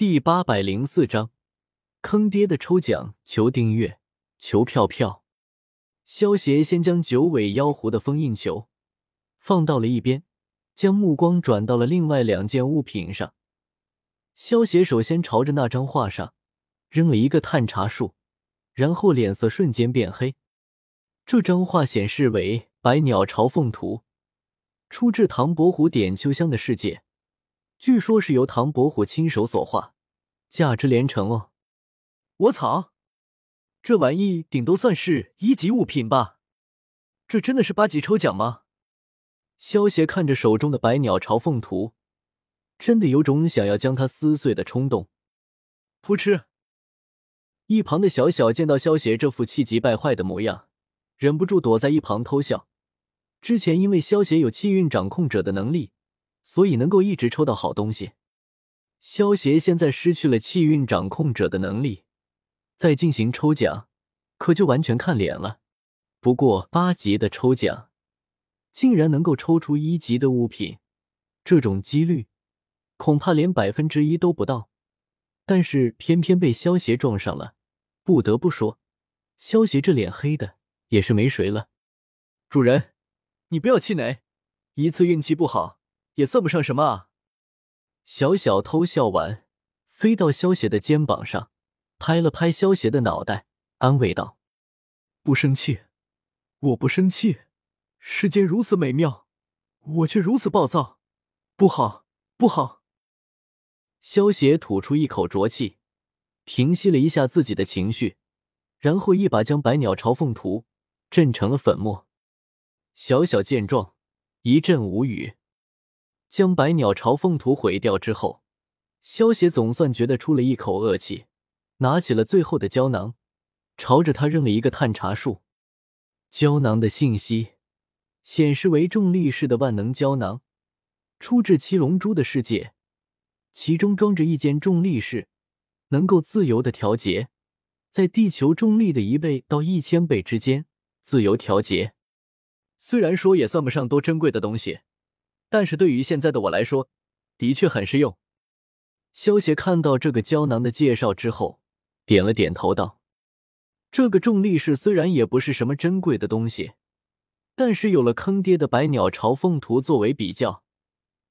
第八百零四章，坑爹的抽奖，求订阅，求票票。萧协先将九尾妖狐的封印球放到了一边，将目光转到了另外两件物品上。萧协首先朝着那张画上扔了一个探查术，然后脸色瞬间变黑。这张画显示为《百鸟朝凤图》，出自唐伯虎点秋香的世界。据说是由唐伯虎亲手所画，价值连城哦！我操，这玩意顶多算是一级物品吧？这真的是八级抽奖吗？萧协看着手中的《百鸟朝凤图》，真的有种想要将它撕碎的冲动。扑哧！一旁的小小见到萧协这副气急败坏的模样，忍不住躲在一旁偷笑。之前因为萧协有气运掌控者的能力。所以能够一直抽到好东西。萧协现在失去了气运掌控者的能力，再进行抽奖，可就完全看脸了。不过八级的抽奖，竟然能够抽出一级的物品，这种几率恐怕连百分之一都不到。但是偏偏被萧协撞上了，不得不说，萧协这脸黑的也是没谁了。主人，你不要气馁，一次运气不好。也算不上什么啊！小小偷笑完，飞到萧邪的肩膀上，拍了拍萧邪的脑袋，安慰道：“不生气，我不生气。世间如此美妙，我却如此暴躁，不好，不好。”萧邪吐出一口浊气，平息了一下自己的情绪，然后一把将百鸟朝凤图震成了粉末。小小见状，一阵无语。将百鸟朝凤图毁掉之后，萧协总算觉得出了一口恶气，拿起了最后的胶囊，朝着他扔了一个探查术。胶囊的信息显示为重力式的万能胶囊，出自七龙珠的世界，其中装着一间重力室，能够自由的调节，在地球重力的一倍到一千倍之间自由调节。虽然说也算不上多珍贵的东西。但是对于现在的我来说，的确很实用。萧协看到这个胶囊的介绍之后，点了点头，道：“这个重力士虽然也不是什么珍贵的东西，但是有了坑爹的百鸟朝凤图作为比较，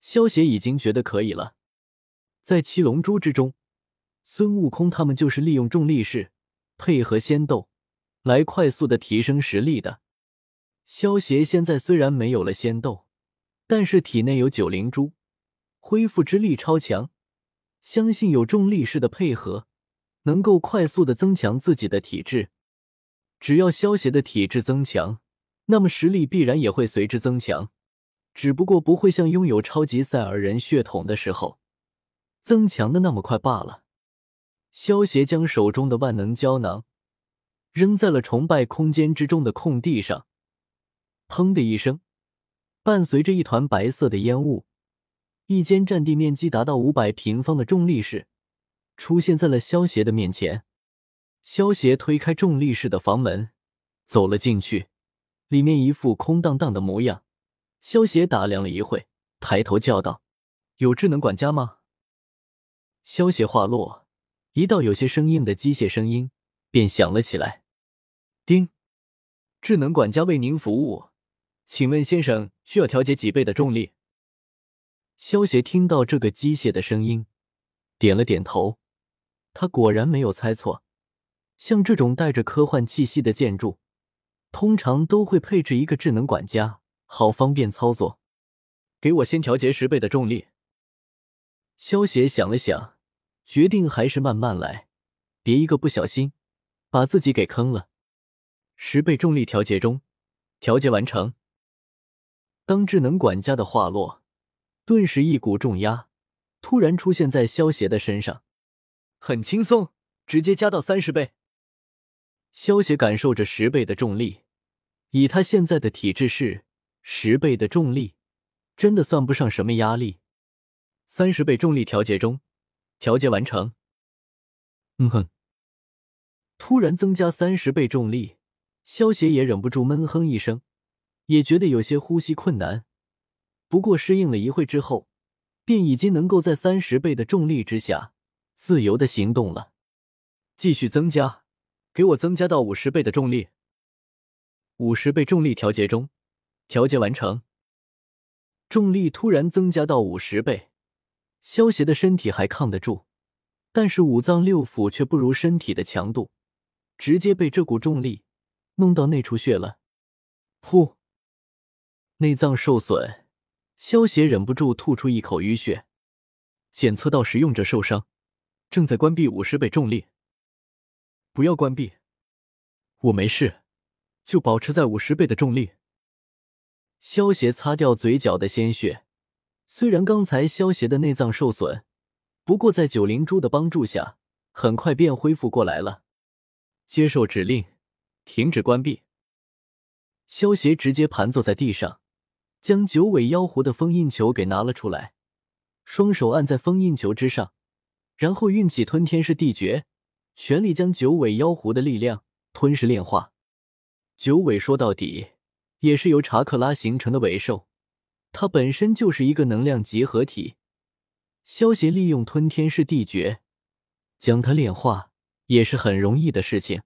萧协已经觉得可以了。在七龙珠之中，孙悟空他们就是利用重力士配合仙斗来快速的提升实力的。萧协现在虽然没有了仙斗。”但是体内有九灵珠，恢复之力超强，相信有重力式的配合，能够快速的增强自己的体质。只要萧邪的体质增强，那么实力必然也会随之增强，只不过不会像拥有超级赛亚人血统的时候增强的那么快罢了。萧邪将手中的万能胶囊扔在了崇拜空间之中的空地上，砰的一声。伴随着一团白色的烟雾，一间占地面积达到五百平方的重力室出现在了萧邪的面前。萧邪推开重力室的房门，走了进去，里面一副空荡荡的模样。萧邪打量了一会，抬头叫道：“有智能管家吗？”萧邪话落，一道有些生硬的机械声音便响了起来：“叮，智能管家为您服务。”请问先生需要调节几倍的重力？萧协听到这个机械的声音，点了点头。他果然没有猜错，像这种带着科幻气息的建筑，通常都会配置一个智能管家，好方便操作。给我先调节十倍的重力。萧协想了想，决定还是慢慢来，别一个不小心把自己给坑了。十倍重力调节中，调节完成。当智能管家的话落，顿时一股重压突然出现在萧邪的身上，很轻松，直接加到三十倍。萧邪感受着十倍的重力，以他现在的体质是十倍的重力，真的算不上什么压力。三十倍重力调节中，调节完成。嗯哼，突然增加三十倍重力，萧邪也忍不住闷哼一声。也觉得有些呼吸困难，不过适应了一会之后，便已经能够在三十倍的重力之下自由的行动了。继续增加，给我增加到五十倍的重力。五十倍重力调节中，调节完成。重力突然增加到五十倍，萧邪的身体还抗得住，但是五脏六腑却不如身体的强度，直接被这股重力弄到内出血了。噗！内脏受损，萧邪忍不住吐出一口淤血。检测到使用者受伤，正在关闭五十倍重力。不要关闭，我没事，就保持在五十倍的重力。萧邪擦掉嘴角的鲜血，虽然刚才萧邪的内脏受损，不过在九灵珠的帮助下，很快便恢复过来了。接受指令，停止关闭。萧邪直接盘坐在地上，将九尾妖狐的封印球给拿了出来，双手按在封印球之上，然后运起吞天噬地诀，全力将九尾妖狐的力量吞噬炼化。九尾说到底。也是由查克拉形成的尾兽，它本身就是一个能量集合体。萧协利用吞天噬地诀将它炼化，也是很容易的事情。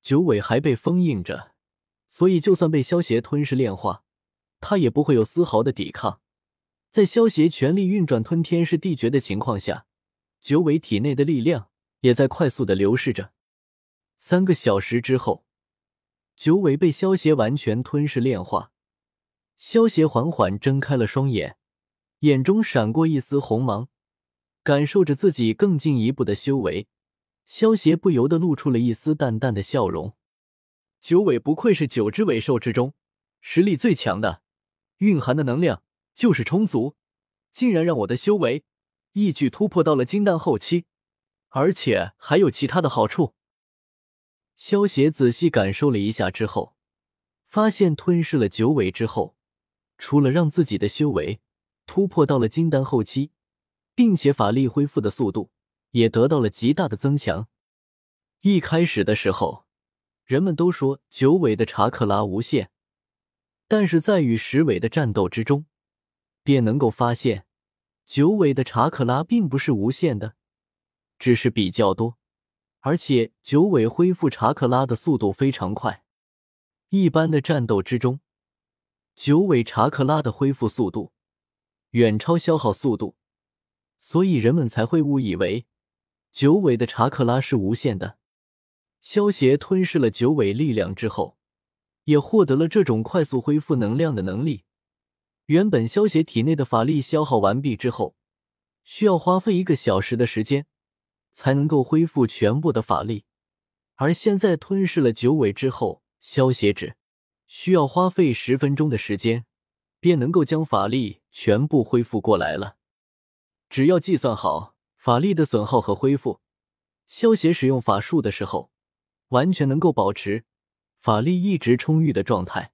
九尾还被封印着，所以就算被萧协吞噬炼化，他也不会有丝毫的抵抗。在萧协全力运转吞天噬地诀的情况下，九尾体内的力量也在快速的流逝着。三个小时之后。九尾被萧邪完全吞噬炼化，萧邪缓缓睁开了双眼，眼中闪过一丝红芒，感受着自己更进一步的修为，萧邪不由得露出了一丝淡淡的笑容。九尾不愧是九只尾兽之中实力最强的，蕴含的能量就是充足，竟然让我的修为一举突破到了金丹后期，而且还有其他的好处。萧协仔细感受了一下之后，发现吞噬了九尾之后，除了让自己的修为突破到了金丹后期，并且法力恢复的速度也得到了极大的增强。一开始的时候，人们都说九尾的查克拉无限，但是在与十尾的战斗之中，便能够发现九尾的查克拉并不是无限的，只是比较多。而且九尾恢复查克拉的速度非常快，一般的战斗之中，九尾查克拉的恢复速度远超消耗速度，所以人们才会误以为九尾的查克拉是无限的。萧协吞噬了九尾力量之后，也获得了这种快速恢复能量的能力。原本萧协体内的法力消耗完毕之后，需要花费一个小时的时间。才能够恢复全部的法力，而现在吞噬了九尾之后，消协只需要花费十分钟的时间，便能够将法力全部恢复过来了。只要计算好法力的损耗和恢复，消邪使用法术的时候，完全能够保持法力一直充裕的状态。